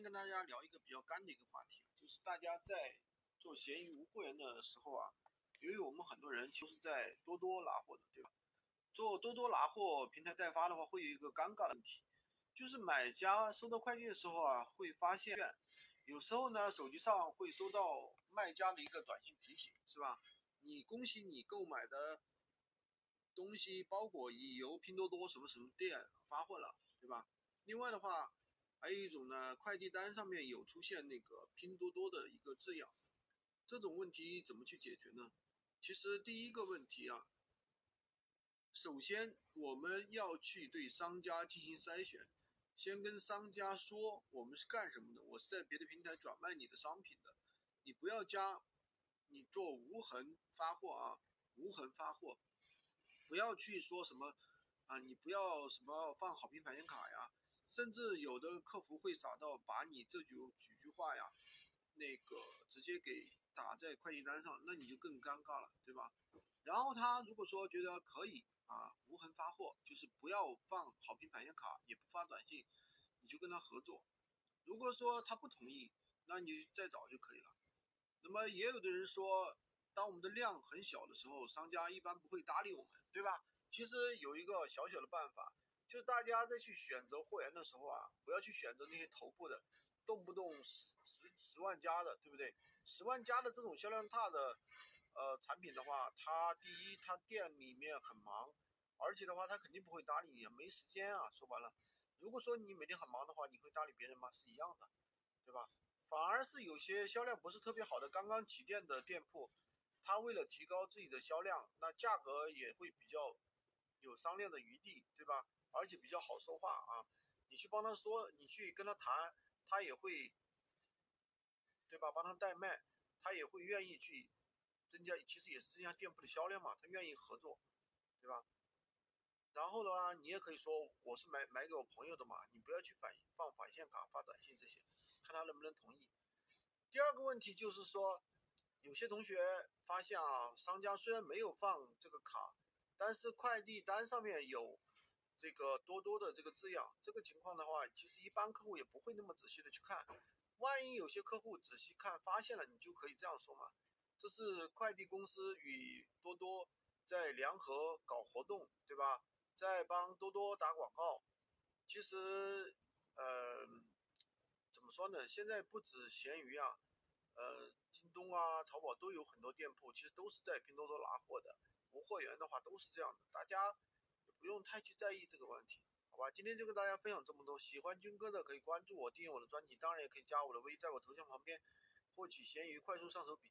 天跟大家聊一个比较干的一个话题，就是大家在做闲鱼无货源的时候啊，由于我们很多人其实在多多拿货的，对吧？做多多拿货平台代发的话，会有一个尴尬的问题，就是买家收到快递的时候啊，会发现有时候呢，手机上会收到卖家的一个短信提醒，是吧？你恭喜你购买的东西包裹已由拼多多什么什么店发货了，对吧？另外的话。还有一种呢，快递单上面有出现那个拼多多的一个字样，这种问题怎么去解决呢？其实第一个问题啊，首先我们要去对商家进行筛选，先跟商家说我们是干什么的，我是在别的平台转卖你的商品的，你不要加，你做无痕发货啊，无痕发货，不要去说什么啊，你不要什么放好评返现卡呀。甚至有的客服会傻到把你这句几句话呀，那个直接给打在快递单上，那你就更尴尬了，对吧？然后他如果说觉得可以啊，无痕发货，就是不要放好评返现卡，也不发短信，你就跟他合作。如果说他不同意，那你再找就可以了。那么也有的人说，当我们的量很小的时候，商家一般不会搭理我们，对吧？其实有一个小小的办法。就大家在去选择货源的时候啊，不要去选择那些头部的，动不动十十十万加的，对不对？十万加的这种销量大的，呃，产品的话，它第一，它店里面很忙，而且的话，他肯定不会搭理你，没时间啊。说白了，如果说你每天很忙的话，你会搭理别人吗？是一样的，对吧？反而是有些销量不是特别好的，刚刚起店的店铺，他为了提高自己的销量，那价格也会比较有商量的余地，对吧？而且比较好说话啊，你去帮他说，你去跟他谈，他也会，对吧？帮他代卖，他也会愿意去增加，其实也是增加店铺的销量嘛，他愿意合作，对吧？然后的话，你也可以说我是买买给我朋友的嘛，你不要去返放返现卡、发短信这些，看他能不能同意。第二个问题就是说，有些同学发现啊，商家虽然没有放这个卡，但是快递单上面有。这个多多的这个字样，这个情况的话，其实一般客户也不会那么仔细的去看。万一有些客户仔细看发现了，你就可以这样说嘛，这是快递公司与多多在联合搞活动，对吧？在帮多多打广告。其实，呃，怎么说呢？现在不止闲鱼啊，呃，京东啊、淘宝都有很多店铺，其实都是在拼多多拿货的。无货源的话都是这样的，大家。不用太去在意这个问题，好吧？今天就跟大家分享这么多。喜欢军哥的可以关注我，订阅我的专辑，当然也可以加我的微，在我头像旁边获取闲鱼快速上手笔。